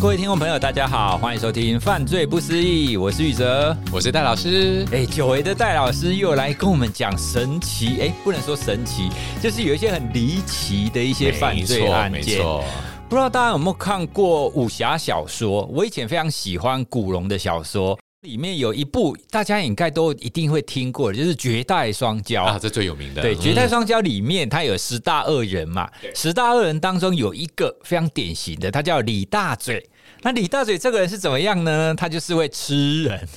各位听众朋友，大家好，欢迎收听《犯罪不思议》，我是宇哲，我是戴老师。哎，久违的戴老师又来跟我们讲神奇，哎，不能说神奇，就是有一些很离奇的一些犯罪案件。不知道大家有没有看过武侠小说？我以前非常喜欢古龙的小说，里面有一部大家应该都一定会听过，就是《绝代双骄》啊，这最有名的。对，《绝代双骄》里面它有十大恶人嘛，十大恶人当中有一个非常典型的，他叫李大嘴。那李大嘴这个人是怎么样呢？他就是会吃人，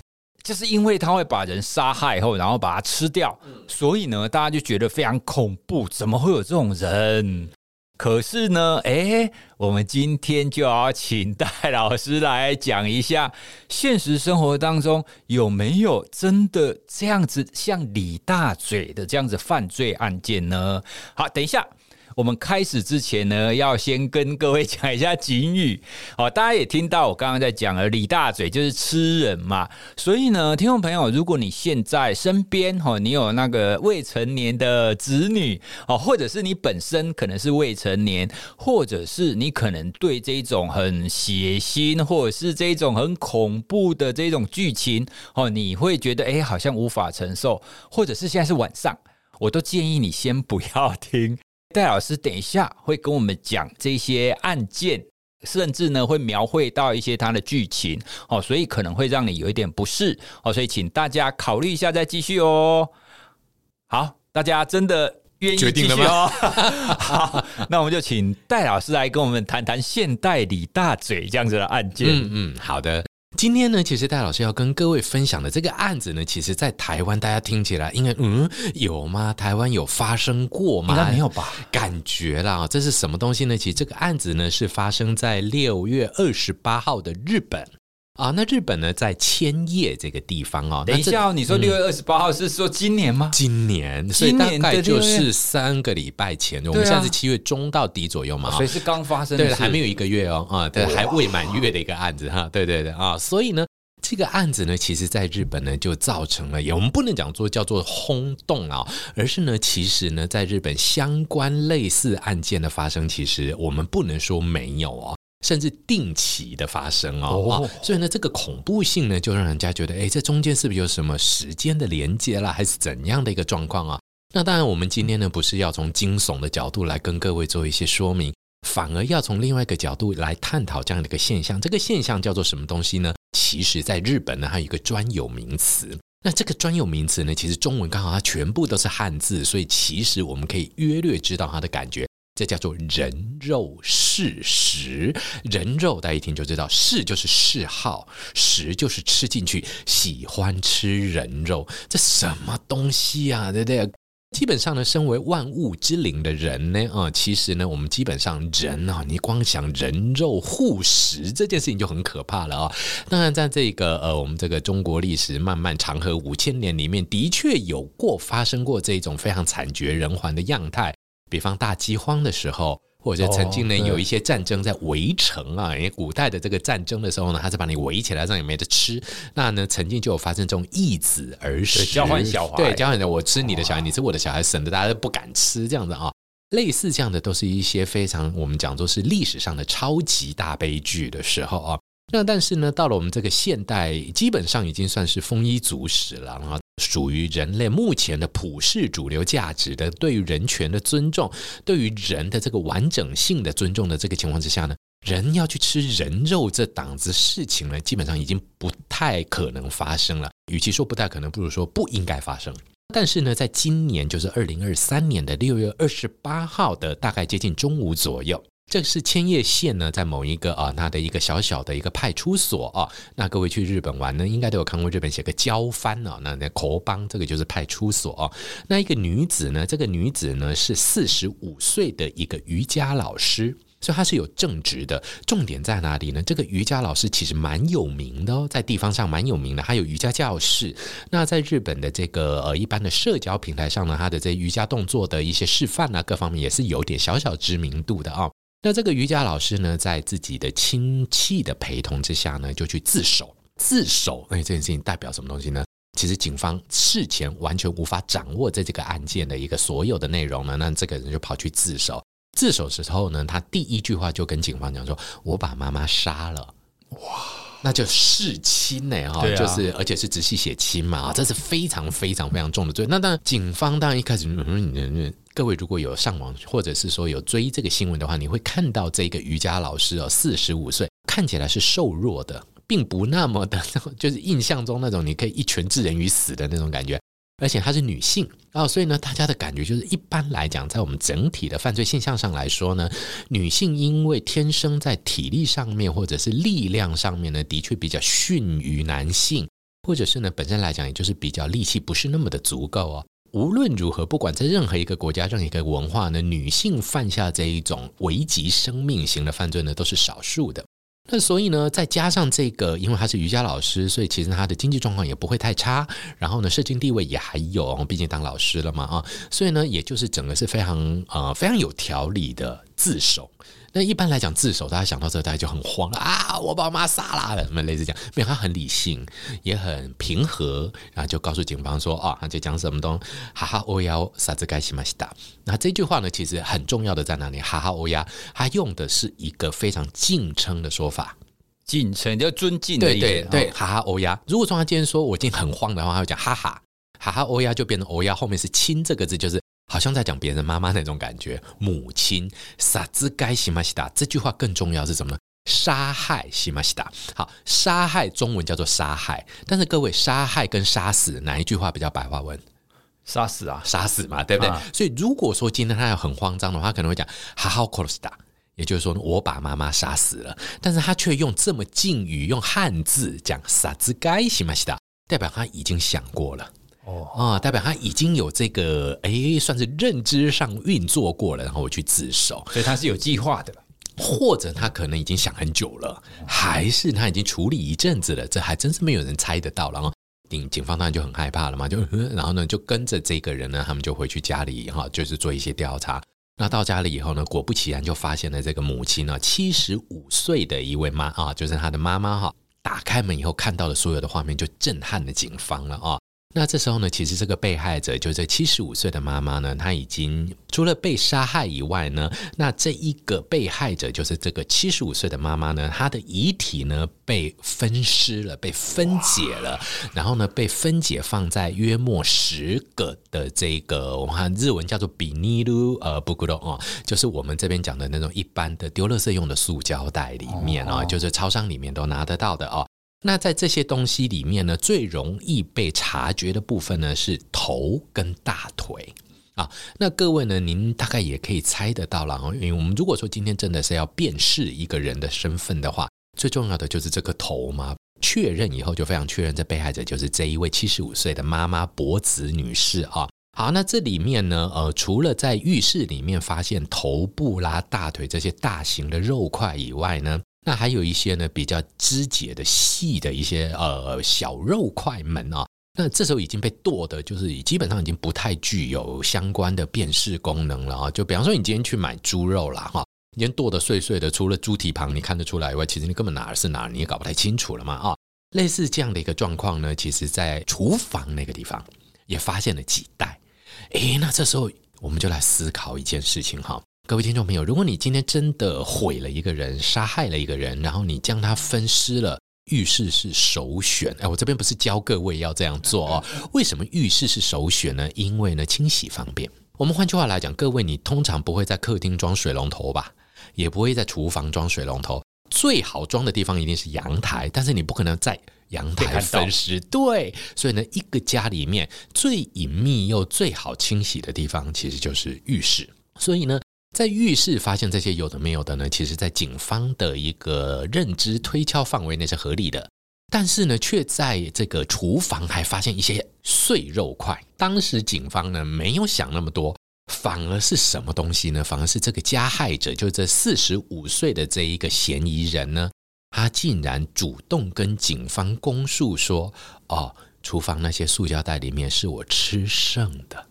就是因为他会把人杀害后，然后把他吃掉，所以呢，大家就觉得非常恐怖。怎么会有这种人？可是呢，哎，我们今天就要请戴老师来讲一下，现实生活当中有没有真的这样子像李大嘴的这样子犯罪案件呢？好，等一下。我们开始之前呢，要先跟各位讲一下警语。好，大家也听到我刚刚在讲了，李大嘴就是吃人嘛。所以呢，听众朋友，如果你现在身边哈，你有那个未成年的子女哦，或者是你本身可能是未成年，或者是你可能对这种很血腥，或者是这种很恐怖的这种剧情哦，你会觉得哎，好像无法承受，或者是现在是晚上，我都建议你先不要听。戴老师等一下会跟我们讲这些案件，甚至呢会描绘到一些它的剧情哦，所以可能会让你有一点不适哦，所以请大家考虑一下再继续哦。好，大家真的愿意继续哦？决定了吗？好，那我们就请戴老师来跟我们谈谈现代李大嘴这样子的案件。嗯嗯，好的。今天呢，其实戴老师要跟各位分享的这个案子呢，其实，在台湾大家听起来应该嗯有吗？台湾有发生过吗？应该没有吧？感觉啦，这是什么东西呢？其实这个案子呢，是发生在六月二十八号的日本。啊，那日本呢，在千叶这个地方哦。等一下哦，你说六月二十八号是说今年吗？今年，所以大概就是三个礼拜前。我们现在是七月中到底左右嘛，所以是刚发生的，对，还没有一个月哦，啊，对，还未满月的一个案子哈，对对对啊，所以呢，这个案子呢，其实在日本呢，就造成了，也我们不能讲做叫做轰动啊，而是呢，其实呢，在日本相关类似案件的发生，其实我们不能说没有哦。甚至定期的发生哦，哦，所以呢，这个恐怖性呢，就让人家觉得，哎，这中间是不是有什么时间的连接啦，还是怎样的一个状况啊？那当然，我们今天呢，不是要从惊悚的角度来跟各位做一些说明，反而要从另外一个角度来探讨这样的一个现象。这个现象叫做什么东西呢？其实，在日本呢，还有一个专有名词。那这个专有名词呢，其实中文刚好它全部都是汉字，所以其实我们可以约略知道它的感觉。这叫做人肉嗜食，人肉大家一听就知道，嗜就是嗜好，食就是吃进去，喜欢吃人肉，这什么东西啊？对不对？基本上呢，身为万物之灵的人呢，啊，其实呢，我们基本上人啊，你光想人肉护食这件事情就很可怕了啊。当然，在这个呃，我们这个中国历史漫漫长河五千年里面，的确有过发生过这种非常惨绝人寰的样态。比方大饥荒的时候，或者曾经呢有一些战争在围城啊，因为古代的这个战争的时候呢，他是把你围起来，让你没得吃。那呢，曾经就有发生这种易子而食，交换小孩，对，交换的我吃你的小孩，你吃我的小孩，省得大家都不敢吃这样子啊。类似这样的都是一些非常我们讲说是历史上的超级大悲剧的时候啊。那但是呢，到了我们这个现代，基本上已经算是丰衣足食了啊。属于人类目前的普世主流价值的，对于人权的尊重，对于人的这个完整性的尊重的这个情况之下呢，人要去吃人肉这档子事情呢，基本上已经不太可能发生了。与其说不太可能，不如说不应该发生。但是呢，在今年就是二零二三年的六月二十八号的大概接近中午左右。这是千叶县呢，在某一个啊，它的一个小小的一个派出所啊。那各位去日本玩呢，应该都有看过日本写个交番啊，那那口邦这个就是派出所啊。那一个女子呢，这个女子呢是四十五岁的一个瑜伽老师，所以她是有正职的。重点在哪里呢？这个瑜伽老师其实蛮有名的哦，在地方上蛮有名的，还有瑜伽教室。那在日本的这个呃一般的社交平台上呢，她的这瑜伽动作的一些示范啊，各方面也是有点小小知名度的啊。那这个瑜伽老师呢，在自己的亲戚的陪同之下呢，就去自首。自首，哎，这件事情代表什么东西呢？其实警方事前完全无法掌握在这个案件的一个所有的内容呢。那这个人就跑去自首。自首的时候呢，他第一句话就跟警方讲说：“我把妈妈杀了。”哇，那就弑亲呢？哈，就是而且是直系血亲嘛，这是非常非常非常重的罪。那当然，警方当然一开始，嗯，各位如果有上网或者是说有追这个新闻的话，你会看到这个瑜伽老师哦，四十五岁，看起来是瘦弱的。并不那么的，就是印象中那种你可以一拳置人于死的那种感觉，而且她是女性啊，所以呢，大家的感觉就是一般来讲，在我们整体的犯罪现象上来说呢，女性因为天生在体力上面或者是力量上面呢，的确比较逊于男性，或者是呢，本身来讲，也就是比较力气不是那么的足够哦。无论如何，不管在任何一个国家、任何一个文化呢，女性犯下这一种危及生命型的犯罪呢，都是少数的。那所以呢，再加上这个，因为他是瑜伽老师，所以其实他的经济状况也不会太差。然后呢，社经地位也还有，毕竟当老师了嘛啊，所以呢，也就是整个是非常呃非常有条理的自首。那一般来讲，自首大家想到这，大家就很慌了啊！我把我妈杀了，什么类似这样？没有，他很理性，也很平和，然后就告诉警方说：“哦，他就讲什么东，哈哈欧亚啥子该西马西达。”那这句话呢，其实很重要的在哪里？哈哈欧亚，他用的是一个非常敬称的说法，敬称就尊敬的意思。对对对，哈哈欧亚。如果说他今天说我已经很慌的话，他会讲哈哈哈哈欧亚，就变成欧亚后面是亲这个字，就是。好像在讲别人妈妈那种感觉，母亲杀之该西马西达这句话更重要是什么呢？杀害西马西达。好，杀害中文叫做杀害，但是各位杀害跟杀死哪一句话比较白话文？杀死啊，杀死嘛，对不对？啊、所以如果说今天他要很慌张的话，他可能会讲哈哈克罗西达，也就是说我把妈妈杀死了，但是他却用这么敬语，用汉字讲杀之该西马西达，代表他已经想过了。哦啊，代表他已经有这个哎，算是认知上运作过了，然后我去自首，所以他是有计划的，或者他可能已经想很久了，还是他已经处理一阵子了，这还真是没有人猜得到。然后警警方当然就很害怕了嘛，就然后呢就跟着这个人呢，他们就回去家里哈，就是做一些调查。那到家里以后呢，果不其然就发现了这个母亲呢，七十五岁的一位妈啊，就是他的妈妈哈，打开门以后看到的所有的画面，就震撼了警方了啊。那这时候呢，其实这个被害者就是七十五岁的妈妈呢，她已经除了被杀害以外呢，那这一个被害者就是这个七十五岁的妈妈呢，她的遗体呢被分尸了，被分解了，然后呢被分解放在约莫十个的这个我们看日文叫做比尼鲁呃布古罗哦，就是我们这边讲的那种一般的丢垃圾用的塑胶袋里面啊，就是超商里面都拿得到的哦。那在这些东西里面呢，最容易被察觉的部分呢是头跟大腿啊。那各位呢，您大概也可以猜得到了哦，因为我们如果说今天真的是要辨识一个人的身份的话，最重要的就是这个头嘛。确认以后就非常确认，这被害者就是这一位七十五岁的妈妈柏子女士啊。好，那这里面呢，呃，除了在浴室里面发现头部啦、大腿这些大型的肉块以外呢。那还有一些呢，比较肢解的细的一些呃小肉块们啊，那这时候已经被剁的，就是基本上已经不太具有相关的辨识功能了啊。就比方说，你今天去买猪肉了哈，你今天剁的碎碎的，除了猪蹄旁你看得出来以外，其实你根本哪儿是哪儿你也搞不太清楚了嘛啊。类似这样的一个状况呢，其实在厨房那个地方也发现了几袋。诶，那这时候我们就来思考一件事情哈。各位听众朋友，如果你今天真的毁了一个人，杀害了一个人，然后你将他分尸了，浴室是首选。哎，我这边不是教各位要这样做哦。为什么浴室是首选呢？因为呢，清洗方便。我们换句话来讲，各位你通常不会在客厅装水龙头吧？也不会在厨房装水龙头。最好装的地方一定是阳台，但是你不可能在阳台分尸。对，所以呢，一个家里面最隐秘又最好清洗的地方，其实就是浴室。所以呢。在浴室发现这些有的没有的呢，其实，在警方的一个认知推敲范围内是合理的，但是呢，却在这个厨房还发现一些碎肉块。当时警方呢没有想那么多，反而是什么东西呢？反而是这个加害者，就这四十五岁的这一个嫌疑人呢，他竟然主动跟警方供述说：“哦，厨房那些塑胶袋里面是我吃剩的。”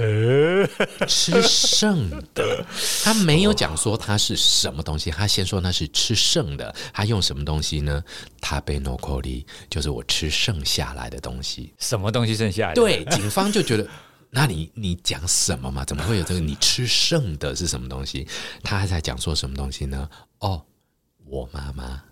呃，吃剩的，他没有讲说他是什么东西，他先说那是吃剩的，他用什么东西呢？他被 no coli，就是我吃剩下来的东西。什么东西剩下来的？对，警方就觉得那你你讲什么嘛？怎么会有这个？你吃剩的是什么东西？他还在讲说什么东西呢？哦，我妈妈。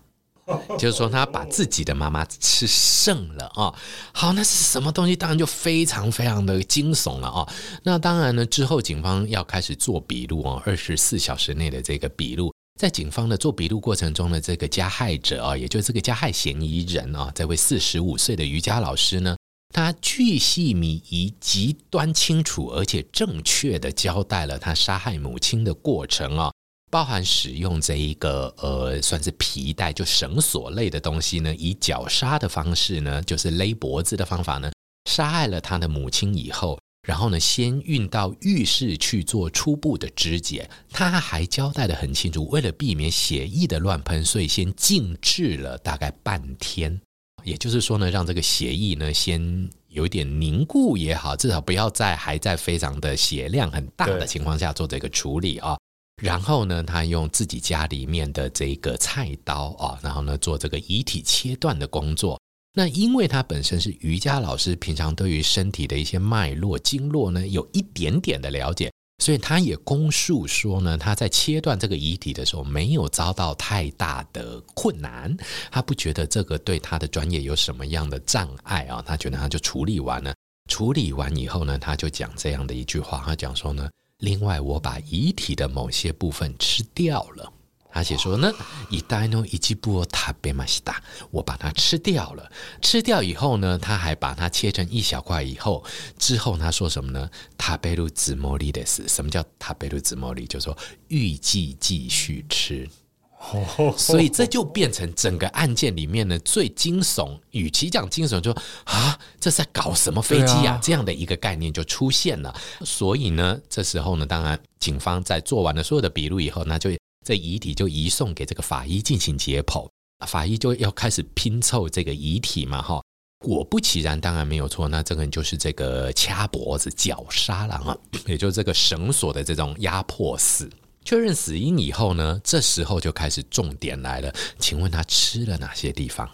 就是说，他把自己的妈妈吃剩了啊！好，那是什么东西？当然就非常非常的惊悚了啊！那当然呢，之后警方要开始做笔录哦，二十四小时内的这个笔录，在警方的做笔录过程中的这个加害者啊，也就是这个加害嫌疑人啊，这位四十五岁的瑜伽老师呢，他巨细靡遗、极端清楚而且正确的交代了他杀害母亲的过程啊。包含使用这一个呃，算是皮带，就绳索类的东西呢，以绞杀的方式呢，就是勒脖子的方法呢，杀害了他的母亲以后，然后呢，先运到浴室去做初步的肢解。他还交代得很清楚，为了避免血液的乱喷，所以先静置了大概半天。也就是说呢，让这个血液呢先有一点凝固也好，至少不要在还在非常的血量很大的情况下做这个处理啊。然后呢，他用自己家里面的这个菜刀啊，然后呢做这个遗体切断的工作。那因为他本身是瑜伽老师，平常对于身体的一些脉络、经络呢有一点点的了解，所以他也供述说呢，他在切断这个遗体的时候没有遭到太大的困难，他不觉得这个对他的专业有什么样的障碍啊，他觉得他就处理完了。处理完以后呢，他就讲这样的一句话，他讲说呢。另外，我把遗体的某些部分吃掉了。他写说呢，一代诺一季布塔贝马西达，我把它吃掉了。吃掉以后呢，他还把它切成一小块。以后之后他说什么呢？塔贝鲁兹莫利的是什么叫塔贝鲁兹莫利？就是说预计继续吃。所以这就变成整个案件里面呢最惊悚，与其讲惊悚，就啊，这是在搞什么飞机啊？这样的一个概念就出现了。所以呢，这时候呢，当然警方在做完了所有的笔录以后，那就这遗体就移送给这个法医进行解剖，法医就要开始拼凑这个遗体嘛，哈。果不其然，当然没有错，那这个人就是这个掐脖子绞杀了啊，也就是这个绳索的这种压迫死。确认死因以后呢，这时候就开始重点来了。请问他吃了哪些地方？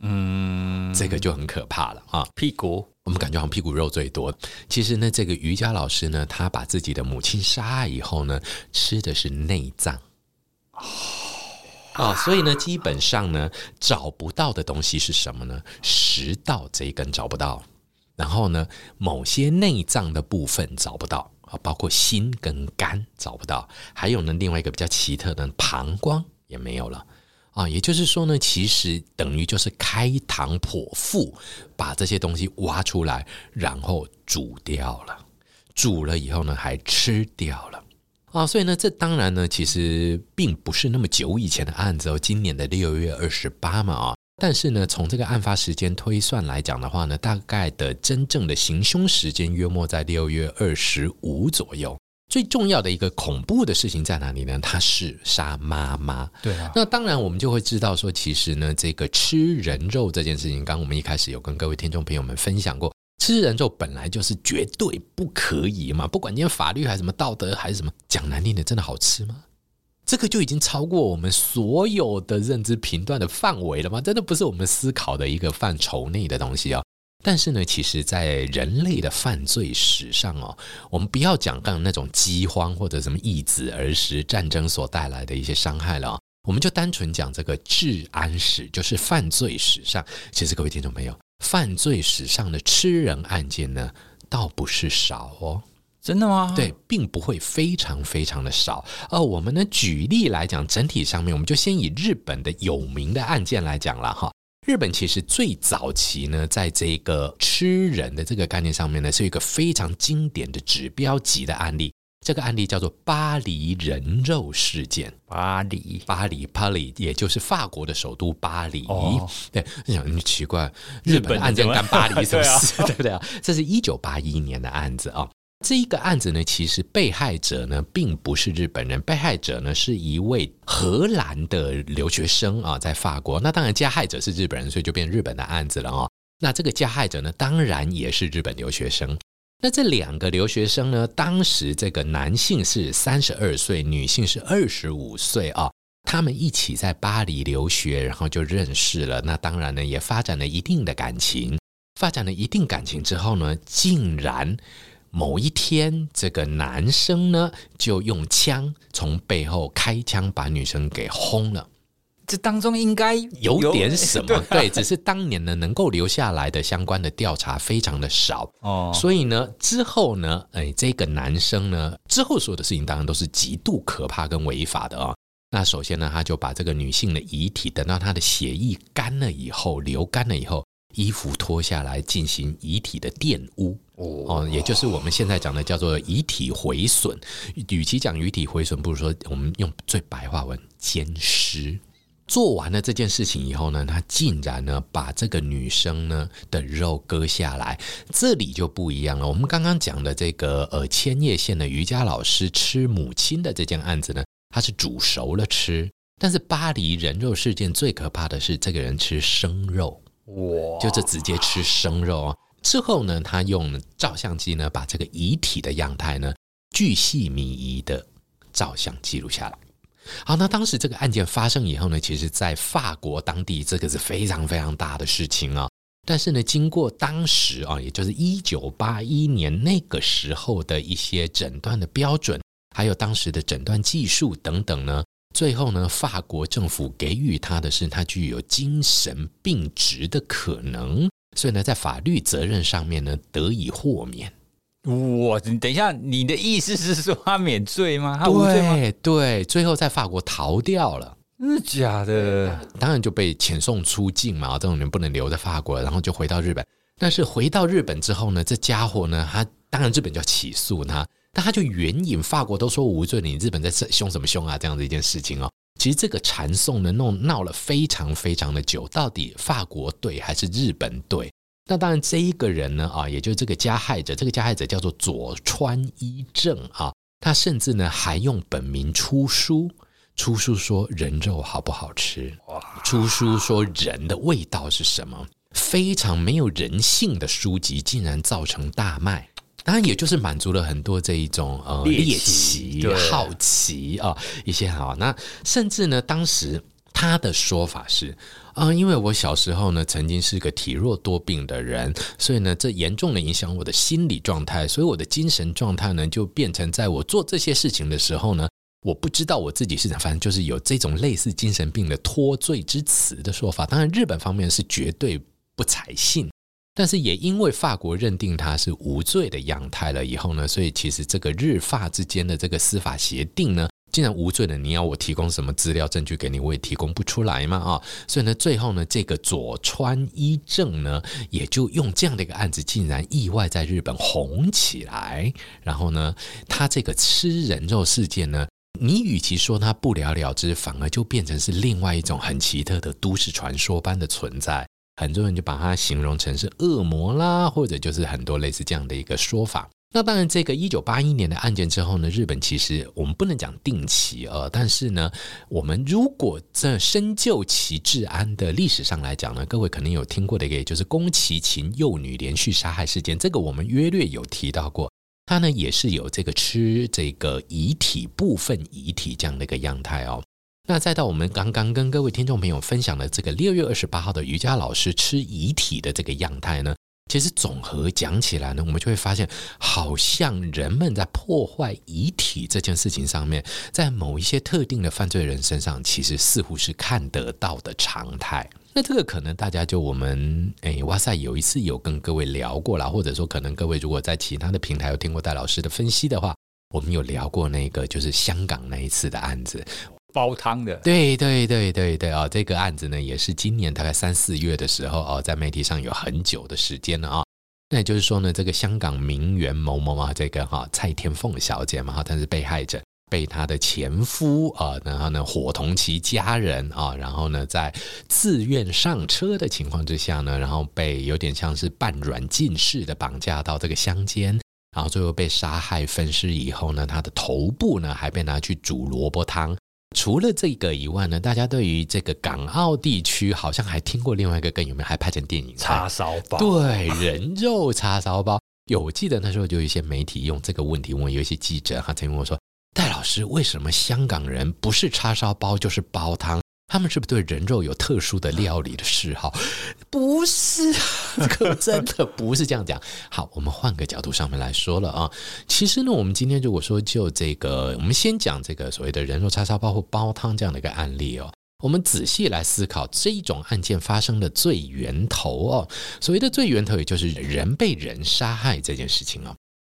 嗯，这个就很可怕了啊！屁股，我们感觉好像屁股肉最多。其实呢，这个瑜伽老师呢，他把自己的母亲杀害以后呢，吃的是内脏。啊，所以呢，基本上呢，找不到的东西是什么呢？食道这一根找不到，然后呢，某些内脏的部分找不到。啊，包括心跟肝找不到，还有呢，另外一个比较奇特的膀胱也没有了啊。也就是说呢，其实等于就是开膛破腹，把这些东西挖出来，然后煮掉了。煮了以后呢，还吃掉了啊。所以呢，这当然呢，其实并不是那么久以前的案子哦，今年的六月二十八嘛啊。但是呢，从这个案发时间推算来讲的话呢，大概的真正的行凶时间约莫在六月二十五左右。最重要的一个恐怖的事情在哪里呢？他是杀妈妈。对啊。那当然，我们就会知道说，其实呢，这个吃人肉这件事情，刚刚我们一开始有跟各位听众朋友们分享过，吃人肉本来就是绝对不可以嘛，不管你法律还是什么道德还是什么，讲难听的，真的好吃吗？这个就已经超过我们所有的认知频段的范围了吗？真的不是我们思考的一个范畴内的东西啊！但是呢，其实，在人类的犯罪史上哦，我们不要讲刚那种饥荒或者什么易子而食战争所带来的一些伤害了，我们就单纯讲这个治安史，就是犯罪史上。其实各位听众朋友，犯罪史上的吃人案件呢，倒不是少哦。真的吗？对，并不会非常非常的少。呃，我们呢举例来讲，整体上面，我们就先以日本的有名的案件来讲了哈。日本其实最早期呢，在这个吃人的这个概念上面呢，是一个非常经典的指标级的案例。这个案例叫做巴黎人肉事件。巴黎，巴黎，巴黎，也就是法国的首都巴黎。哦、对，你想，你奇怪，日本的案件干巴黎什么事？对不对啊？这是一九八一年的案子啊。这一个案子呢，其实被害者呢并不是日本人，被害者呢是一位荷兰的留学生啊，在法国。那当然，加害者是日本人，所以就变日本的案子了哦。那这个加害者呢，当然也是日本留学生。那这两个留学生呢，当时这个男性是三十二岁，女性是二十五岁啊。他们一起在巴黎留学，然后就认识了。那当然呢，也发展了一定的感情。发展了一定感情之后呢，竟然。某一天，这个男生呢就用枪从背后开枪把女生给轰了。这当中应该有，有点什么，对，只是当年呢能够留下来的相关的调查非常的少哦，所以呢之后呢，哎，这个男生呢之后所有的事情当然都是极度可怕跟违法的啊、哦。那首先呢，他就把这个女性的遗体等到她的血液干了以后，流干了以后，衣服脱下来进行遗体的玷污哦，也就是我们现在讲的叫做遗体毁损。与其讲遗体毁损，不如说我们用最白话文奸尸。做完了这件事情以后呢，他竟然呢把这个女生呢的肉割下来，这里就不一样了。我们刚刚讲的这个呃千叶县的瑜伽老师吃母亲的这件案子呢，他是煮熟了吃，但是巴黎人肉事件最可怕的是这个人吃生肉，哇，就这直接吃生肉啊。之后呢，他用照相机呢把这个遗体的样态呢巨细靡遗的照相记录下来。好，那当时这个案件发生以后呢，其实，在法国当地这个是非常非常大的事情啊。但是呢，经过当时啊，也就是一九八一年那个时候的一些诊断的标准，还有当时的诊断技术等等呢，最后呢，法国政府给予他的是他具有精神病质的可能，所以呢，在法律责任上面呢，得以豁免。我，你等一下，你的意思是说他免罪吗？他无罪吗？对对，最后在法国逃掉了，真的假的？当然就被遣送出境嘛，这种人不能留在法国，然后就回到日本。但是回到日本之后呢，这家伙呢，他当然日本就要起诉他，但他就援引法国都说无罪，你日本在凶什么凶啊？这样的一件事情哦。其实这个缠讼呢，弄闹了非常非常的久，到底法国对还是日本对？那当然，这一个人呢，啊，也就是这个加害者，这个加害者叫做佐川一正啊，他甚至呢还用本名出书，出书说人肉好不好吃，出书说人的味道是什么，非常没有人性的书籍，竟然造成大卖，当然也就是满足了很多这一种呃猎奇、好奇啊一些好，那甚至呢，当时他的说法是。啊，因为我小时候呢，曾经是个体弱多病的人，所以呢，这严重的影响我的心理状态，所以我的精神状态呢，就变成在我做这些事情的时候呢，我不知道我自己是怎，反正就是有这种类似精神病的脱罪之词的说法。当然，日本方面是绝对不采信，但是也因为法国认定他是无罪的样态了以后呢，所以其实这个日法之间的这个司法协定呢。既然无罪的，你要我提供什么资料证据给你，我也提供不出来嘛啊！所以呢，最后呢，这个佐川一正呢，也就用这样的一个案子，竟然意外在日本红起来。然后呢，他这个吃人肉事件呢，你与其说他不了了之，反而就变成是另外一种很奇特的都市传说般的存在。很多人就把它形容成是恶魔啦，或者就是很多类似这样的一个说法。那当然，这个一九八一年的案件之后呢，日本其实我们不能讲定期呃，但是呢，我们如果在深究其治安的历史上来讲呢，各位可能有听过的一个，也就是宫崎勤幼女连续杀害事件，这个我们约略有提到过，它呢也是有这个吃这个遗体部分遗体这样的一个样态哦。那再到我们刚刚跟各位听众朋友分享的这个六月二十八号的瑜伽老师吃遗体的这个样态呢。其实总和讲起来呢，我们就会发现，好像人们在破坏遗体这件事情上面，在某一些特定的犯罪人身上，其实似乎是看得到的常态。那这个可能大家就我们诶，哇塞，有一次有跟各位聊过了，或者说可能各位如果在其他的平台有听过戴老师的分析的话，我们有聊过那个就是香港那一次的案子。煲汤的，对对对对对啊、哦！这个案子呢，也是今年大概三四月的时候哦，在媒体上有很久的时间了啊、那也就是说呢，这个香港名媛某某啊，这个哈、蔡天凤小姐嘛，哈，她是被害者，被她的前夫啊，然后呢伙同其家人啊，然后呢在自愿上车的情况之下呢，然后被有点像是半软禁式的绑架到这个乡间，然后最后被杀害分尸以后呢，她的头部呢还被拿去煮萝卜汤。除了这个以外呢，大家对于这个港澳地区好像还听过另外一个更有名，还拍成电影叉烧包。对，人肉叉烧包。有，我记得那时候就有一些媒体用这个问题问，有一些记者哈曾经问我说：“戴老师，为什么香港人不是叉烧包就是煲汤？他们是不是对人肉有特殊的料理的嗜好？不是，可真的不是这样讲。好，我们换个角度上面来说了啊。其实呢，我们今天如果说就这个，我们先讲这个所谓的人肉叉烧包或煲汤这样的一个案例哦。我们仔细来思考这一种案件发生的最源头哦。所谓的最源头，也就是人被人杀害这件事情哦。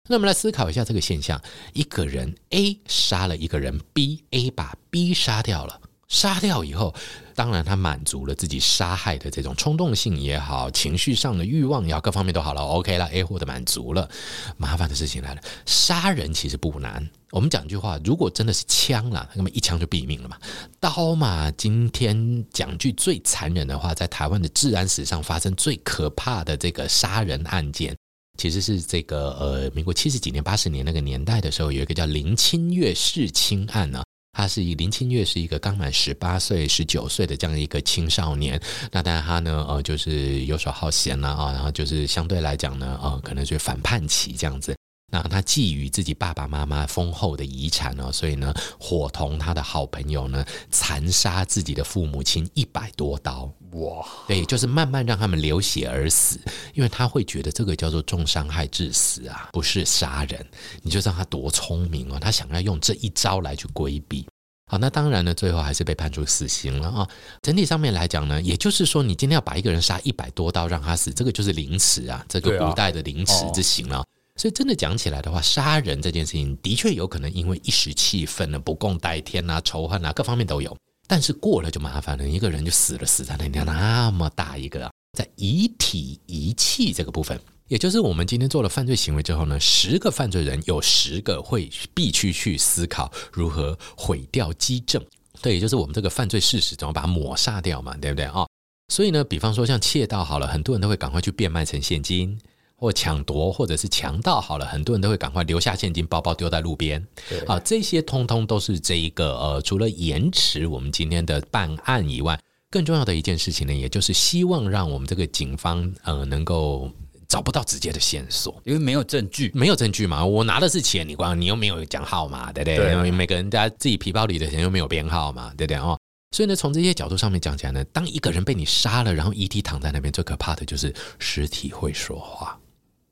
那我们来思考一下这个现象：一个人 A 杀了一个人 B，A 把 B 杀掉了。杀掉以后，当然他满足了自己杀害的这种冲动性也好，情绪上的欲望也好，各方面都好了，OK 了，A 获得满足了。麻烦的事情来了，杀人其实不难。我们讲一句话，如果真的是枪了，那么一枪就毙命了嘛。刀嘛，今天讲句最残忍的话，在台湾的治安史上发生最可怕的这个杀人案件，其实是这个呃，民国七十几年、八十年那个年代的时候，有一个叫林清月弑亲案呢。他是以林清月是一个刚满十八岁、十九岁的这样一个青少年，那当然他呢，呃，就是游手好闲了啊，然后就是相对来讲呢，呃，可能是反叛期这样子。那他觊觎自己爸爸妈妈丰厚的遗产哦，所以呢，伙同他的好朋友呢，残杀自己的父母亲一百多刀。哇，对，就是慢慢让他们流血而死，因为他会觉得这个叫做重伤害致死啊，不是杀人。你就知道他多聪明哦，他想要用这一招来去规避。好，那当然呢，最后还是被判处死刑了啊。整体上面来讲呢，也就是说，你今天要把一个人杀一百多刀让他死，这个就是凌迟啊，这个古代的凌迟之刑了。所以真的讲起来的话，杀人这件事情的确有可能因为一时气愤呢，不共戴天啊，仇恨啊，各方面都有。但是过了就麻烦了，一个人就死了，死在那里那么大一个，啊在遗体遗弃这个部分，也就是我们今天做了犯罪行为之后呢，十个犯罪人有十个会必须去思考如何毁掉基证，对，也就是我们这个犯罪事实怎么把它抹杀掉嘛，对不对啊？所以呢，比方说像窃盗好了，很多人都会赶快去变卖成现金。或抢夺，或者是强盗，好了，很多人都会赶快留下现金，包包丢在路边。啊，这些通通都是这一个呃，除了延迟我们今天的办案以外，更重要的一件事情呢，也就是希望让我们这个警方呃能够找不到直接的线索，因为没有证据，没有证据嘛。我拿的是钱，你光你又没有讲号码，对不对？对啊，每个人家自己皮包里的钱又没有编号嘛，对不对哦？所以呢，从这些角度上面讲起来呢，当一个人被你杀了，然后遗体躺在那边，最可怕的就是尸体会说话。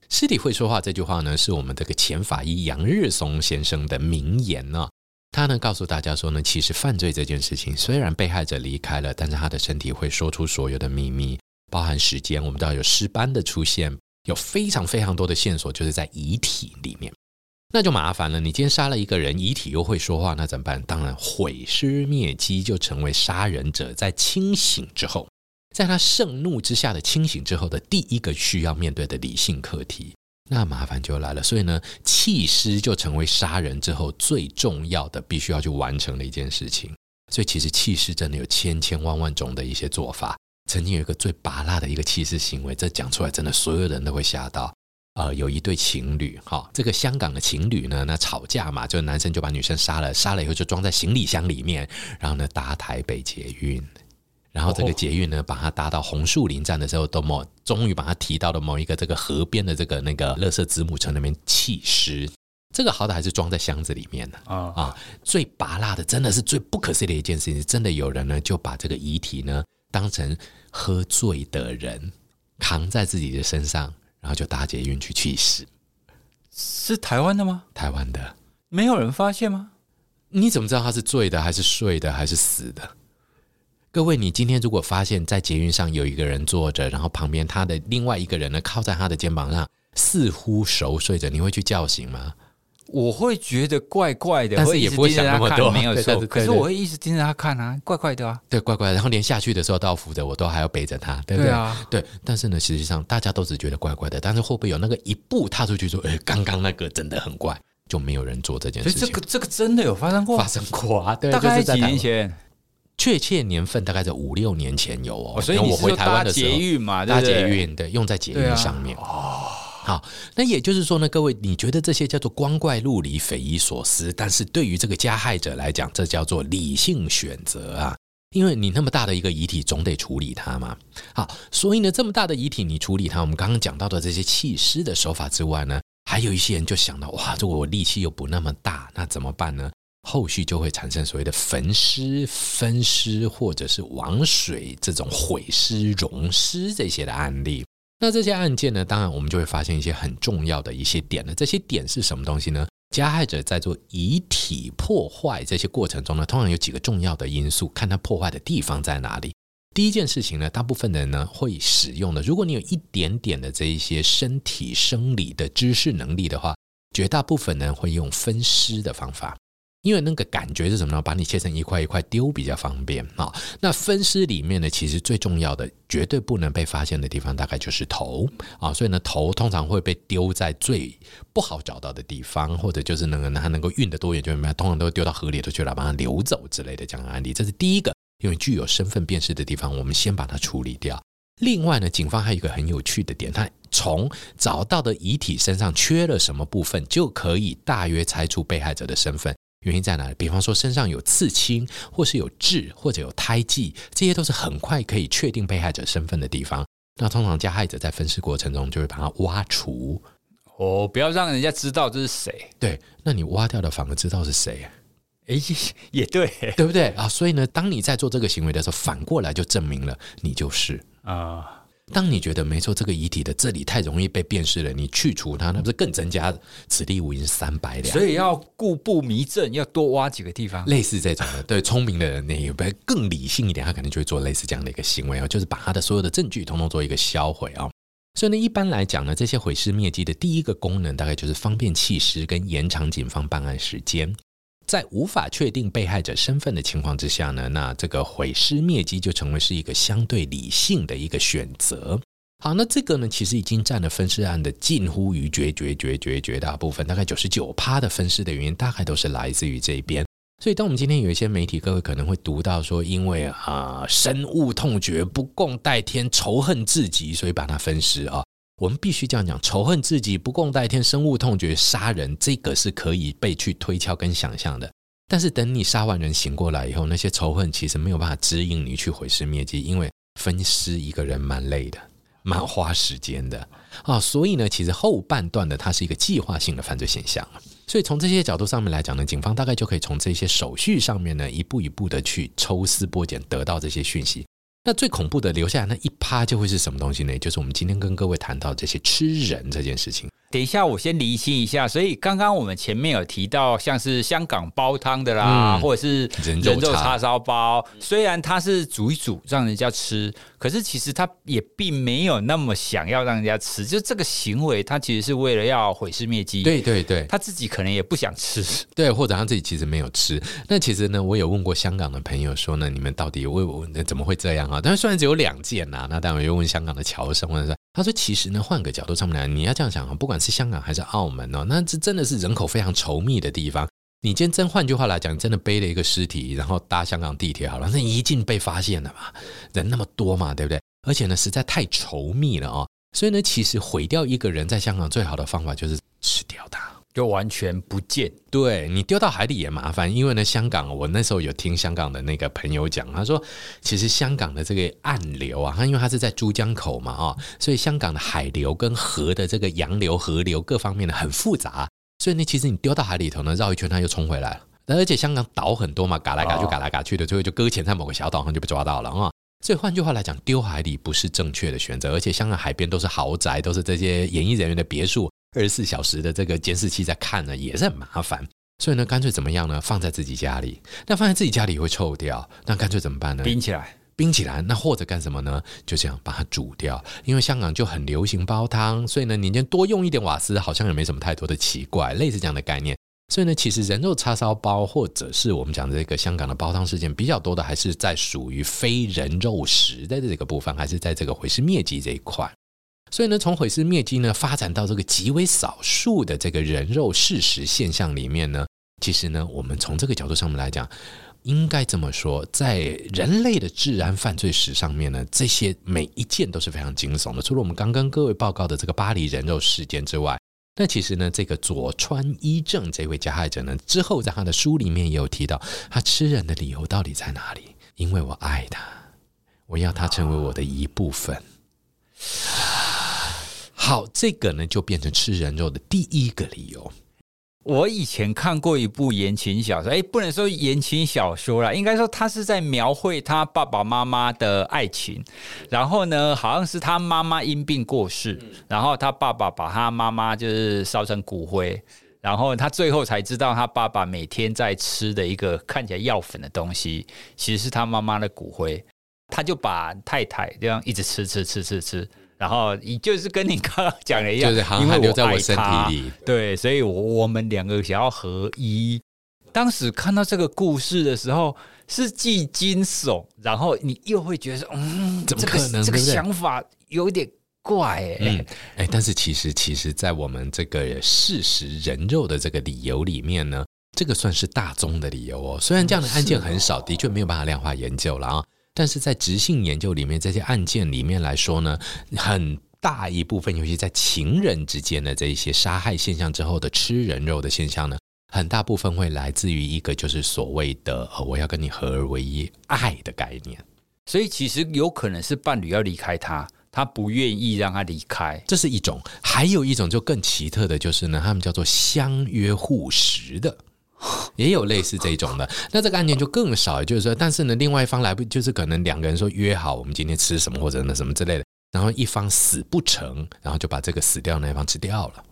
尸体会说话这句话呢，是我们这个前法医杨日松先生的名言呢。他呢告诉大家说呢，其实犯罪这件事情，虽然被害者离开了，但是他的身体会说出所有的秘密，包含时间。我们知道有尸斑的出现，有非常非常多的线索，就是在遗体里面。那就麻烦了，你今天杀了一个人，遗体又会说话，那怎么办？当然毁尸灭迹，就成为杀人者在清醒之后。在他盛怒之下的清醒之后的第一个需要面对的理性课题，那麻烦就来了。所以呢，弃尸就成为杀人之后最重要的必须要去完成的一件事情。所以其实弃尸真的有千千万万种的一些做法。曾经有一个最拔辣的一个弃尸行为，这讲出来真的所有人都会吓到。呃，有一对情侣，哈，这个香港的情侣呢，那吵架嘛，就男生就把女生杀了，杀了以后就装在行李箱里面，然后呢搭台北捷运。然后这个捷运呢，把它搭到红树林站的时候，都某终于把它提到了某一个这个河边的这个那个垃圾子母城那边弃尸。这个好歹还是装在箱子里面的啊啊！最拔辣的，真的是最不可思议的一件事情，真的有人呢就把这个遗体呢当成喝醉的人扛在自己的身上，然后就搭捷运去弃尸。是台湾的吗？台湾的，没有人发现吗？你怎么知道他是醉的，还是睡的，还是死的？各位，你今天如果发现，在捷运上有一个人坐着，然后旁边他的另外一个人呢靠在他的肩膀上，似乎熟睡着，你会去叫醒吗？我会觉得怪怪的，但是也不会想那么多，没有错。可是我会一直盯着他看啊，怪怪的啊，对，怪怪的。然后连下去的时候都要扶着，我都还要背着他，对不对？对啊，对。但是呢，实际上大家都只觉得怪怪的，但是会不会有那个一步踏出去说，哎，刚刚那个真的很怪，就没有人做这件事情？这个这个真的有发生过，发生过啊，对，大概几年前。确切年份大概在五六年前有哦，所以我回台湾的时候，搭捷运嘛，搭捷运对，用在捷运上面。哦，好，那也就是说呢，各位，你觉得这些叫做光怪陆离、匪夷所思，但是对于这个加害者来讲，这叫做理性选择啊，因为你那么大的一个遗体，总得处理它嘛。好，所以呢，这么大的遗体，你处理它，我们刚刚讲到的这些弃尸的手法之外呢，还有一些人就想到，哇，如果我力气又不那么大，那怎么办呢？后续就会产生所谓的焚尸、分尸，或者是王水这种毁尸、溶尸这些的案例。那这些案件呢，当然我们就会发现一些很重要的一些点了。这些点是什么东西呢？加害者在做遗体破坏这些过程中呢，通常有几个重要的因素，看他破坏的地方在哪里。第一件事情呢，大部分人呢会使用的，如果你有一点点的这一些身体生理的知识能力的话，绝大部分人会用分尸的方法。因为那个感觉是什么呢？把你切成一块一块丢比较方便啊。那分尸里面呢，其实最重要的、绝对不能被发现的地方，大概就是头啊。所以呢，头通常会被丢在最不好找到的地方，或者就是能够它能够运得多远就怎么样，通常都丢到河里头去了，把它流走之类的这样的案例。这是第一个，因为具有身份辨识的地方，我们先把它处理掉。另外呢，警方还有一个很有趣的点，他从找到的遗体身上缺了什么部分，就可以大约猜出被害者的身份。原因在哪里？比方说身上有刺青，或是有痣，或者有胎记，这些都是很快可以确定被害者身份的地方。那通常加害者在分尸过程中就会把它挖除，哦，不要让人家知道这是谁。对，那你挖掉的反而知道是谁。哎，也对，对不对啊？所以呢，当你在做这个行为的时候，反过来就证明了你就是啊。当你觉得没错，这个遗体的这里太容易被辨识了，你去除它，那不是更增加此地无银三百两？所以要故布迷阵，要多挖几个地方，类似这种的。对，聪明的人，你有没有更理性一点？他可能就会做类似这样的一个行为哦，就是把他的所有的证据统统做一个销毁啊。所以呢，一般来讲呢，这些毁尸灭迹的第一个功能，大概就是方便弃尸跟延长警方办案时间。在无法确定被害者身份的情况之下呢，那这个毁尸灭迹就成为是一个相对理性的一个选择。好，那这个呢，其实已经占了分尸案的近乎于绝绝绝绝绝大部分，大概九十九趴的分尸的原因，大概都是来自于这边。所以，当我们今天有一些媒体，各位可能会读到说，因为啊深恶痛绝、不共戴天、仇恨至极，所以把它分尸啊。我们必须这样讲，仇恨自己、不共戴天、深恶痛绝、杀人，这个是可以被去推敲跟想象的。但是等你杀完人醒过来以后，那些仇恨其实没有办法指引你去毁尸灭迹，因为分尸一个人蛮累的，蛮花时间的啊。所以呢，其实后半段的它是一个计划性的犯罪现象。所以从这些角度上面来讲呢，警方大概就可以从这些手续上面呢，一步一步的去抽丝剥茧，得到这些讯息。那最恐怖的留下来那一趴就会是什么东西呢？就是我们今天跟各位谈到这些吃人这件事情。等一下，我先厘清一下。所以刚刚我们前面有提到，像是香港煲汤的啦，嗯、或者是人肉叉烧包，虽然它是煮一煮让人家吃，可是其实他也并没有那么想要让人家吃。就这个行为，他其实是为了要毁尸灭迹。对对对，他自己可能也不想吃，对，或者他自己其实没有吃。那其实呢，我有问过香港的朋友说呢，你们到底为我怎么会这样啊？但是虽然只有两件呐、啊，那当然又问香港的侨生，或者说。他说：“其实呢，换个角度上面来，你要这样想啊，不管是香港还是澳门哦，那这真的是人口非常稠密的地方。你今天真换句话来讲，真的背了一个尸体，然后搭香港地铁好了，那一定被发现了嘛？人那么多嘛，对不对？而且呢，实在太稠密了哦。所以呢，其实毁掉一个人在香港最好的方法就是吃掉他。”就完全不见，对，你丢到海里也麻烦，因为呢，香港我那时候有听香港的那个朋友讲，他说，其实香港的这个暗流啊，它因为它是在珠江口嘛，啊，所以香港的海流跟河的这个洋流、河流各方面的很复杂，所以呢，其实你丢到海里头呢，绕一圈它又冲回来了，而且香港岛很多嘛，嘎来嘎去，嘎来嘎去的，最后就搁浅在某个小岛上就被抓到了啊，所以换句话来讲，丢海里不是正确的选择，而且香港海边都是豪宅，都是这些演艺人员的别墅。二十四小时的这个监视器在看呢，也是很麻烦。所以呢，干脆怎么样呢？放在自己家里。那放在自己家里会臭掉。那干脆怎么办呢？冰起来，冰起来。那或者干什么呢？就这样把它煮掉。因为香港就很流行煲汤，所以呢，你就多用一点瓦斯，好像也没什么太多的奇怪。类似这样的概念。所以呢，其实人肉叉烧包，或者是我们讲的这个香港的煲汤事件，比较多的还是在属于非人肉食的这个部分，还是在这个毁尸灭迹这一块。所以呢，从毁尸灭迹呢发展到这个极为少数的这个人肉事实现象里面呢，其实呢，我们从这个角度上面来讲，应该这么说，在人类的治安犯罪史上面呢，这些每一件都是非常惊悚的。除了我们刚跟各位报告的这个巴黎人肉事件之外，那其实呢，这个佐川一正这位加害者呢，之后在他的书里面也有提到，他吃人的理由到底在哪里？因为我爱他，我要他成为我的一部分。好，这个呢就变成吃人肉的第一个理由。我以前看过一部言情小说，哎，不能说言情小说啦，应该说他是在描绘他爸爸妈妈的爱情。然后呢，好像是他妈妈因病过世，然后他爸爸把他妈妈就是烧成骨灰，然后他最后才知道他爸爸每天在吃的一个看起来药粉的东西，其实是他妈妈的骨灰。他就把太太这样一直吃吃吃吃吃。然后你就是跟你刚刚讲的一样，就是因为留在我身体里，对，所以我我们两个想要合一。当时看到这个故事的时候，是既惊悚，然后你又会觉得说，嗯，怎么可能？这个想法有点怪哎、欸，哎、嗯，但是其实，其实，在我们这个事实人肉的这个理由里面呢，这个算是大宗的理由哦。虽然这样的案件很少，的确没有办法量化研究了啊。但是在直性研究里面，这些案件里面来说呢，很大一部分，尤其在情人之间的这一些杀害现象之后的吃人肉的现象呢，很大部分会来自于一个就是所谓的“我要跟你合而为一”爱的概念。所以其实有可能是伴侣要离开他，他不愿意让他离开，这是一种；还有一种就更奇特的，就是呢，他们叫做相约互食的。也有类似这种的，那这个案件就更少，就是说，但是呢，另外一方来不就是可能两个人说约好，我们今天吃什么或者那什么之类的，然后一方死不成，然后就把这个死掉那一方吃掉了。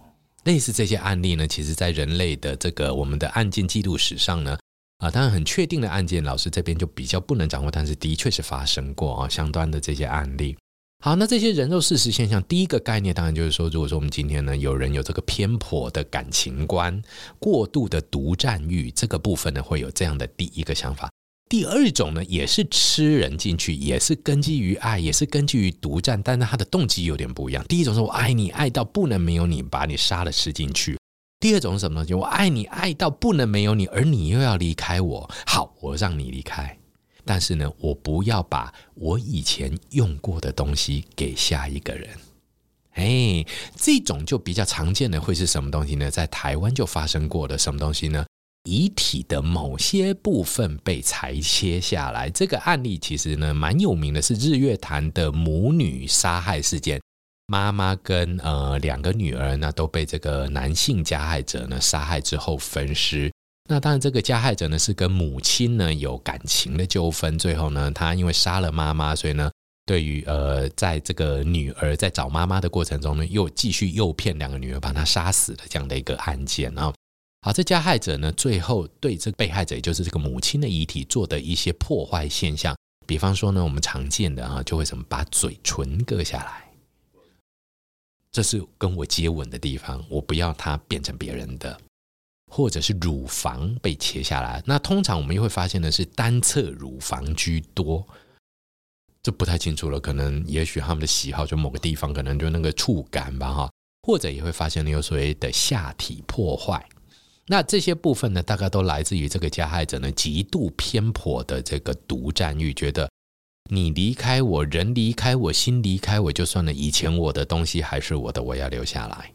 类似这些案例呢，其实在人类的这个我们的案件记录史上呢，啊，当然很确定的案件，老师这边就比较不能掌握，但是的确是发生过啊，相关的这些案例。好，那这些人肉事实现象，第一个概念当然就是说，如果说我们今天呢，有人有这个偏颇的感情观、过度的独占欲，这个部分呢，会有这样的第一个想法。第二种呢，也是吃人进去，也是根基于爱，也是根基于独占，但是他的动机有点不一样。第一种是我爱你，爱到不能没有你，把你杀了吃进去；第二种是什么东西？我爱你，爱到不能没有你，而你又要离开我，好，我让你离开。但是呢，我不要把我以前用过的东西给下一个人。哎，这种就比较常见的会是什么东西呢？在台湾就发生过的什么东西呢？遗体的某些部分被裁切下来。这个案例其实呢蛮有名的，是日月潭的母女杀害事件。妈妈跟呃两个女儿呢都被这个男性加害者呢杀害之后分尸。那当然，这个加害者呢是跟母亲呢有感情的纠纷，最后呢，他因为杀了妈妈，所以呢，对于呃，在这个女儿在找妈妈的过程中呢，又继续诱骗两个女儿把她杀死了这样的一个案件啊。好，这加害者呢，最后对这被害者，也就是这个母亲的遗体做的一些破坏现象，比方说呢，我们常见的啊，就会什么把嘴唇割下来，这是跟我接吻的地方，我不要它变成别人的。或者是乳房被切下来，那通常我们又会发现的是单侧乳房居多，这不太清楚了。可能也许他们的喜好就某个地方，可能就那个触感吧，哈。或者也会发现有所谓的下体破坏。那这些部分呢，大概都来自于这个加害者呢极度偏颇的这个独占欲，觉得你离开我，人离开我，心离开我就算了，以前我的东西还是我的，我要留下来。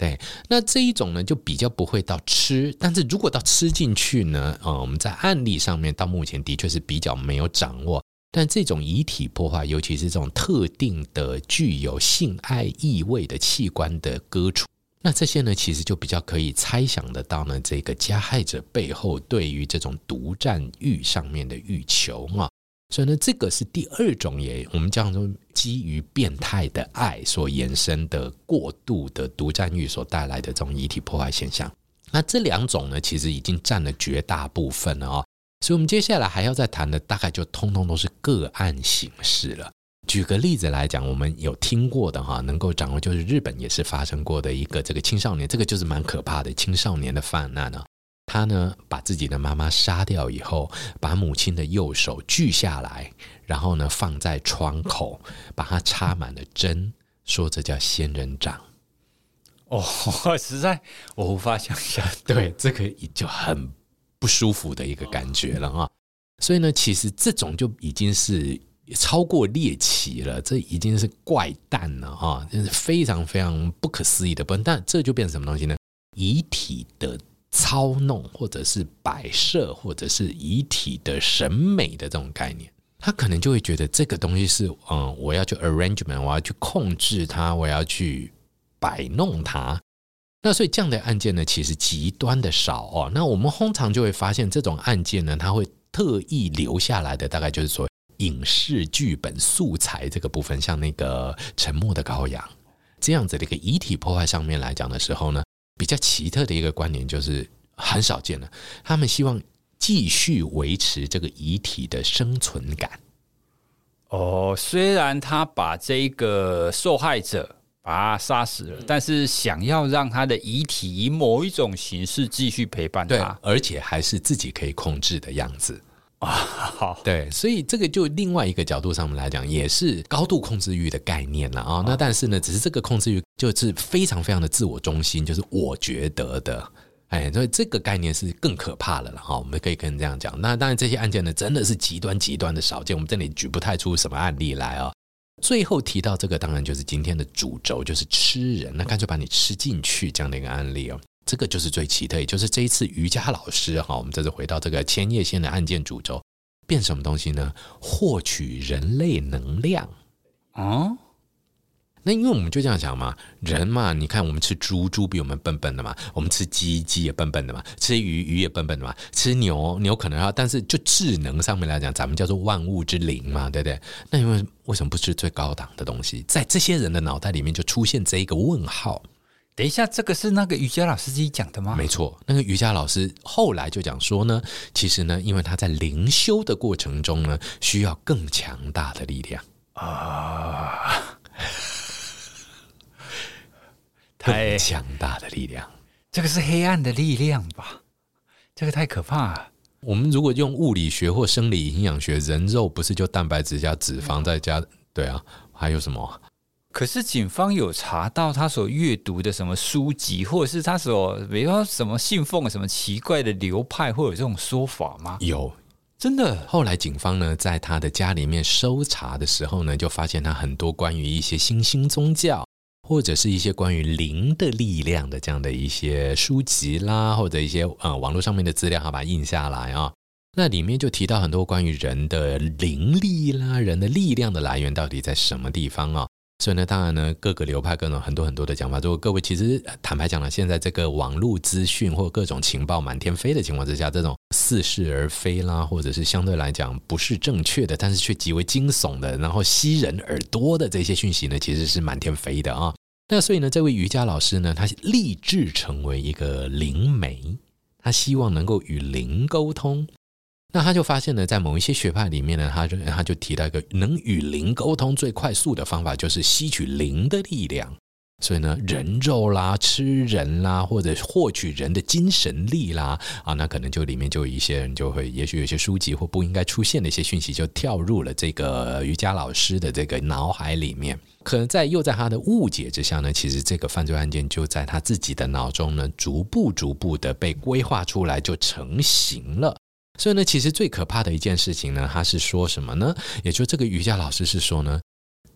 对，那这一种呢，就比较不会到吃，但是如果到吃进去呢，呃、我们在案例上面到目前的确是比较没有掌握。但这种遗体破坏，尤其是这种特定的具有性爱意味的器官的割除，那这些呢，其实就比较可以猜想得到呢，这个加害者背后对于这种独占欲上面的欲求啊。所以呢，这个是第二种也，我们叫做基于变态的爱所延伸的过度的独占欲所带来的这种遗体破坏现象。那这两种呢，其实已经占了绝大部分了哦。所以，我们接下来还要再谈的，大概就通通都是个案形式了。举个例子来讲，我们有听过的哈，能够掌握，就是日本也是发生过的一个这个青少年，这个就是蛮可怕的青少年的犯案呢。他呢，把自己的妈妈杀掉以后，把母亲的右手锯下来，然后呢，放在窗口，把它插满了针，说这叫仙人掌。哦，实在我无法想象，对这个就很不舒服的一个感觉了啊。所以呢，其实这种就已经是超过猎奇了，这已经是怪诞了啊，真是非常非常不可思议的。不，但这就变成什么东西呢？遗体的。操弄，或者是摆设，或者是遗体的审美的这种概念，他可能就会觉得这个东西是嗯，我要去 arrangement，我要去控制它，我要去摆弄它。那所以这样的案件呢，其实极端的少哦。那我们通常就会发现，这种案件呢，它会特意留下来的，大概就是说影视剧本素材这个部分，像那个《沉默的羔羊》这样子的一个遗体破坏上面来讲的时候呢，比较奇特的一个观点就是很少见的。他们希望继续维持这个遗体的生存感。哦，虽然他把这个受害者。把他杀死了，但是想要让他的遗体以某一种形式继续陪伴他，而且还是自己可以控制的样子啊。好，对，所以这个就另外一个角度上面来讲，也是高度控制欲的概念了啊。那但是呢，只是这个控制欲就是非常非常的自我中心，就是我觉得的，哎，所以这个概念是更可怕的了哈。我们可以跟这样讲。那当然，这些案件呢，真的是极端极端的少见，我们这里举不太出什么案例来啊。最后提到这个，当然就是今天的主轴，就是吃人，那干脆把你吃进去这样的一个案例哦。这个就是最奇特，也就是这一次瑜伽老师哈，我们这次回到这个千叶县的案件主轴，变什么东西呢？获取人类能量啊。那因为我们就这样想嘛，人嘛，你看我们吃猪，猪比我们笨笨的嘛；我们吃鸡，鸡也笨笨的嘛；吃鱼，鱼也笨笨的嘛；吃牛，牛可能要，但是就智能上面来讲，咱们叫做万物之灵嘛，对不对？那因为为什么不吃最高档的东西？在这些人的脑袋里面就出现这一个问号。等一下，这个是那个瑜伽老师自己讲的吗？没错，那个瑜伽老师后来就讲说呢，其实呢，因为他在灵修的过程中呢，需要更强大的力量啊。太强大的力量，这个是黑暗的力量吧？这个太可怕了。我们如果用物理学或生理营养学，人肉不是就蛋白质加脂肪再加？对啊，还有什么？可是警方有查到他所阅读的什么书籍，或者是他所比如说什么信奉什么奇怪的流派，会有这种说法吗？有，真的。后来警方呢，在他的家里面搜查的时候呢，就发现他很多关于一些新兴宗教。或者是一些关于灵的力量的这样的一些书籍啦，或者一些呃网络上面的资料，好把它印下来啊。那里面就提到很多关于人的灵力啦，人的力量的来源到底在什么地方啊？所以呢，当然呢，各个流派各种很多很多的讲法。如果各位其实坦白讲了，现在这个网络资讯或各种情报满天飞的情况之下，这种似是而非啦，或者是相对来讲不是正确的，但是却极为惊悚的，然后吸人耳朵的这些讯息呢，其实是满天飞的啊。那所以呢，这位瑜伽老师呢，他立志成为一个灵媒，他希望能够与灵沟通。那他就发现呢，在某一些学派里面呢，他就他就提到一个能与灵沟通最快速的方法，就是吸取灵的力量。所以呢，人肉啦，吃人啦，或者获取人的精神力啦，啊，那可能就里面就有一些人就会，也许有些书籍或不应该出现的一些讯息，就跳入了这个瑜伽老师的这个脑海里面。可能在又在他的误解之下呢，其实这个犯罪案件就在他自己的脑中呢，逐步逐步的被规划出来，就成型了。所以呢，其实最可怕的一件事情呢，他是说什么呢？也就这个瑜伽老师是说呢。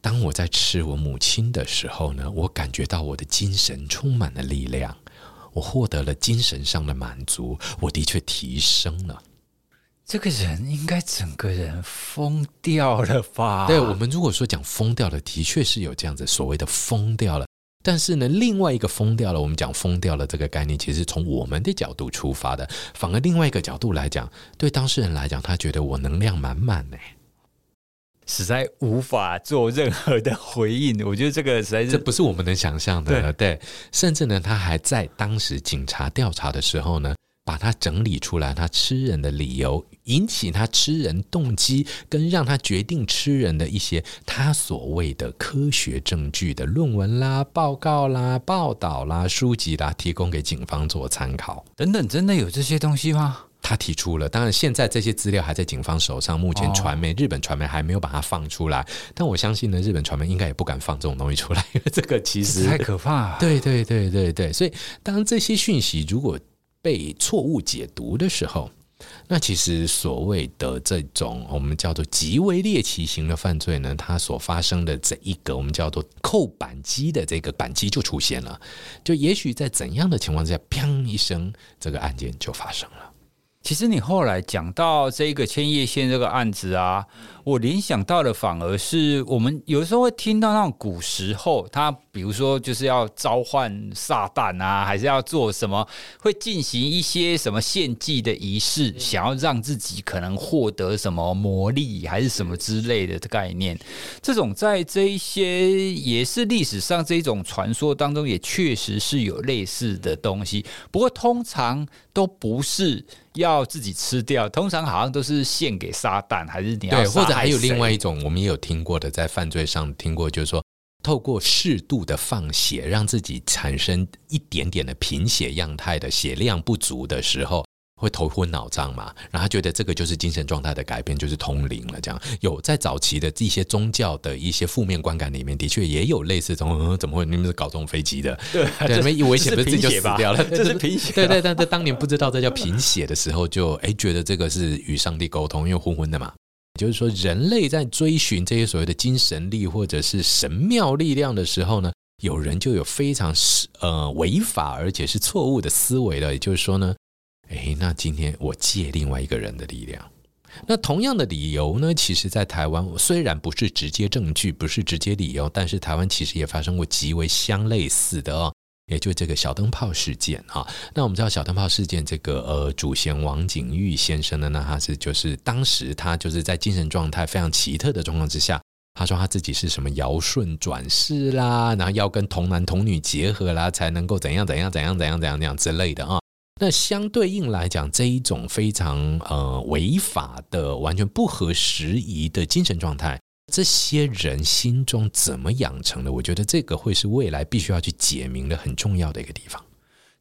当我在吃我母亲的时候呢，我感觉到我的精神充满了力量，我获得了精神上的满足，我的确提升了。这个人应该整个人疯掉了吧？对，我们如果说讲疯掉了，的确是有这样子所谓的疯掉了。但是呢，另外一个疯掉了，我们讲疯掉了这个概念，其实从我们的角度出发的，反而另外一个角度来讲，对当事人来讲，他觉得我能量满满呢。实在无法做任何的回应，我觉得这个实在是这不是我们能想象的。对，对，甚至呢，他还在当时警察调查的时候呢，把它整理出来，他吃人的理由，引起他吃人动机，跟让他决定吃人的一些他所谓的科学证据的论文啦、报告啦、报道啦、书籍啦，提供给警方做参考。等等，真的有这些东西吗？他提出了，当然现在这些资料还在警方手上，目前传媒、日本传媒还没有把它放出来。但我相信呢，日本传媒应该也不敢放这种东西出来，因为这个其实太可怕。对对对对对，所以当这些讯息如果被错误解读的时候，那其实所谓的这种我们叫做极为猎奇型的犯罪呢，它所发生的这一个我们叫做扣扳机的这个扳机就出现了，就也许在怎样的情况之下，砰一声，这个案件就发生了。其实你后来讲到这个千叶县这个案子啊，我联想到的反而是我们有的时候会听到那种古时候，他比如说就是要召唤撒旦啊，还是要做什么，会进行一些什么献祭的仪式，想要让自己可能获得什么魔力，还是什么之类的概念。这种在这一些也是历史上这种传说当中，也确实是有类似的东西。不过通常都不是要自己吃掉，通常好像都是献给撒旦，还是你要，对，或者还有另外一种，我们也有听过的，在犯罪上听过，就是说透过适度的放血，让自己产生一点点的贫血样态的血量不足的时候。会头昏脑胀嘛？然后他觉得这个就是精神状态的改变，就是通灵了。这样有在早期的一些宗教的一些负面观感里面，的确也有类似这种、嗯、怎么会你们是搞这种飞机的？对，对，你们一危险不是自己就死掉了？这是贫血。对对，但在当年不知道这叫贫血的时候就，就哎觉得这个是与上帝沟通，因为昏昏的嘛。就是说，人类在追寻这些所谓的精神力或者是神妙力量的时候呢，有人就有非常呃违法而且是错误的思维了。也就是说呢。诶，那今天我借另外一个人的力量，那同样的理由呢？其实，在台湾虽然不是直接证据，不是直接理由，但是台湾其实也发生过极为相类似的哦，也就这个小灯泡事件啊。那我们知道小灯泡事件，这个呃主嫌王景玉先生的呢，他是就是当时他就是在精神状态非常奇特的状况之下，他说他自己是什么尧舜转世啦，然后要跟童男童女结合啦，才能够怎样怎样怎样怎样怎样怎样之类的啊。那相对应来讲，这一种非常呃违法的、完全不合时宜的精神状态，这些人心中怎么养成的？我觉得这个会是未来必须要去解明的很重要的一个地方。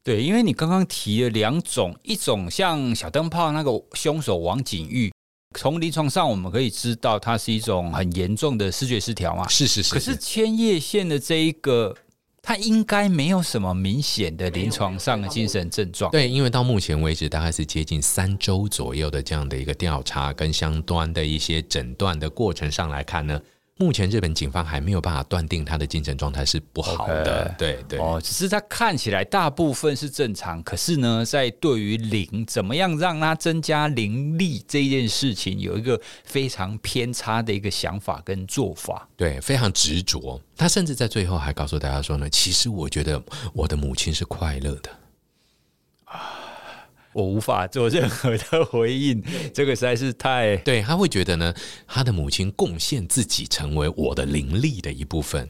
对，因为你刚刚提了两种，一种像小灯泡那个凶手王景玉，从临床上我们可以知道，他是一种很严重的视觉失调嘛。是是是，是。可是千叶县的这一个。他应该没有什么明显的临床上的精神症状。对，因为到目前为止，大概是接近三周左右的这样的一个调查跟相关的一些诊断的过程上来看呢。目前日本警方还没有办法断定他的精神状态是不好的，okay, 对对哦，只是他看起来大部分是正常，可是呢，在对于灵怎么样让他增加灵力这件事情，有一个非常偏差的一个想法跟做法，对，非常执着。他甚至在最后还告诉大家说呢，其实我觉得我的母亲是快乐的。我无法做任何的回应，这个实在是太……对，他会觉得呢，他的母亲贡献自己成为我的灵力的一部分，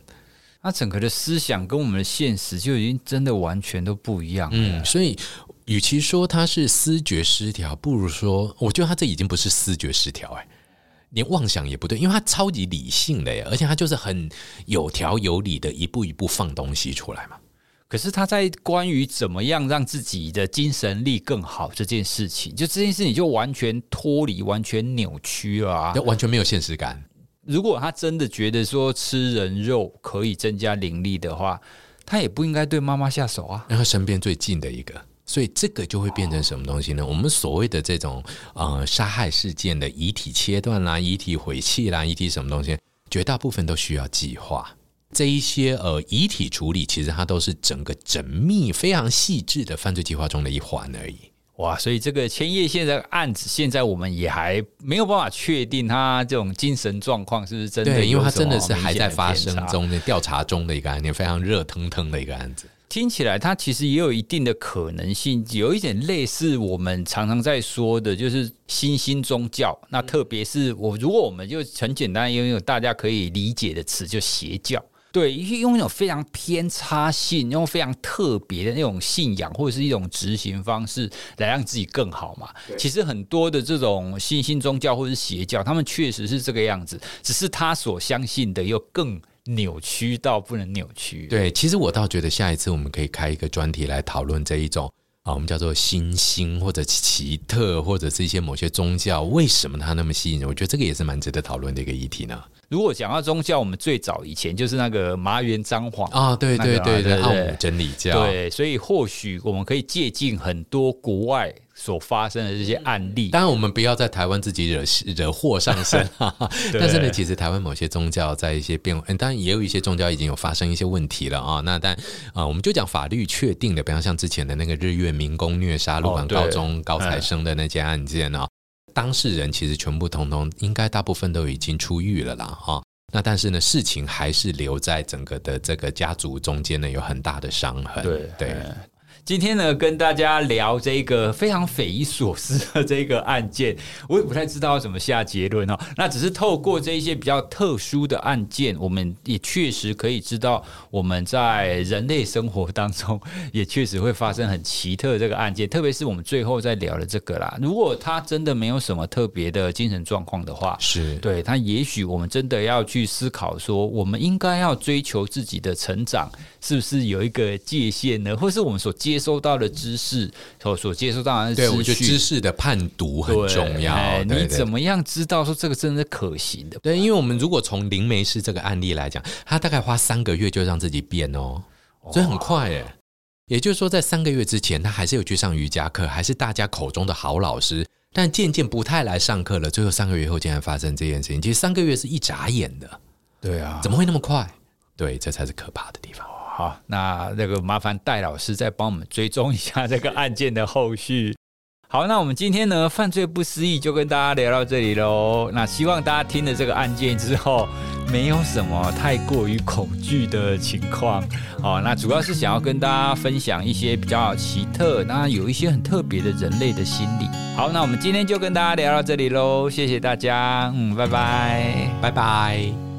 他整个的思想跟我们的现实就已经真的完全都不一样了。嗯，所以与其说他是思觉失调，不如说，我觉得他这已经不是思觉失调，哎，连妄想也不对，因为他超级理性的，而且他就是很有条有理的一步一步放东西出来嘛。可是他在关于怎么样让自己的精神力更好这件事情，就这件事情就完全脱离、完全扭曲了啊，完全没有现实感。如果他真的觉得说吃人肉可以增加灵力的话，他也不应该对妈妈下手啊。然后身边最近的一个，所以这个就会变成什么东西呢？我们所谓的这种呃杀害事件的遗体切断啦、遗体毁弃啦、遗体什么东西，绝大部分都需要计划。这一些呃遗体处理，其实它都是整个缜密、非常细致的犯罪计划中的一环而已。哇，所以这个千叶县的案子，现在我们也还没有办法确定他这种精神状况是不是真的。对，因为他真的是还在发生中的调查中的一个案件，非常热腾腾的一个案子。听起来，它其实也有一定的可能性，有一点类似我们常常在说的，就是新兴宗教。那特别是我，如果我们就很简单拥有大家可以理解的词，就邪教。对，用一种非常偏差性，用非常特别的那种信仰或者是一种执行方式来让自己更好嘛。其实很多的这种新兴宗教或者是邪教，他们确实是这个样子，只是他所相信的又更扭曲到不能扭曲。对，其实我倒觉得下一次我们可以开一个专题来讨论这一种啊，我们叫做新兴或者奇特或者是一些某些宗教，为什么它那么吸引人？我觉得这个也是蛮值得讨论的一个议题呢。如果讲到宗教，我们最早以前就是那个麻原彰晃啊，对对对对，奥姆真理教，对，所以或许我们可以借鉴很多国外所发生的这些案例。当然，我们不要在台湾自己惹惹祸上身。但是呢，其实台湾某些宗教在一些变，当然也有一些宗教已经有发生一些问题了啊。那但啊，我们就讲法律确定的，比方像之前的那个日月民工虐杀鹿港高中高材生的那件案件啊。当事人其实全部通通应该大部分都已经出狱了啦，哈。那但是呢，事情还是留在整个的这个家族中间呢，有很大的伤痕。对对。今天呢，跟大家聊这个非常匪夷所思的这个案件，我也不太知道要怎么下结论哦。那只是透过这一些比较特殊的案件，我们也确实可以知道，我们在人类生活当中也确实会发生很奇特的这个案件。特别是我们最后在聊的这个啦，如果他真的没有什么特别的精神状况的话，是对他，也许我们真的要去思考说，我们应该要追求自己的成长，是不是有一个界限呢？或是我们所接收到的知识，所所接收到的资讯，对，我觉得知识的判读很重要。哎、你怎么样知道说这个真的是可行的？对，因为我们如果从灵媒师这个案例来讲，他大概花三个月就让自己变哦，所以很快耶。也就是说，在三个月之前，他还是有去上瑜伽课，还是大家口中的好老师，但渐渐不太来上课了。最后三个月后，竟然发生这件事情。其实三个月是一眨眼的，对啊，怎么会那么快？对，这才是可怕的地方。好，那那个麻烦戴老师再帮我们追踪一下这个案件的后续。好，那我们今天呢，犯罪不思议就跟大家聊到这里喽。那希望大家听了这个案件之后，没有什么太过于恐惧的情况。好，那主要是想要跟大家分享一些比较奇特，那有一些很特别的人类的心理。好，那我们今天就跟大家聊到这里喽，谢谢大家，嗯，拜拜，拜拜。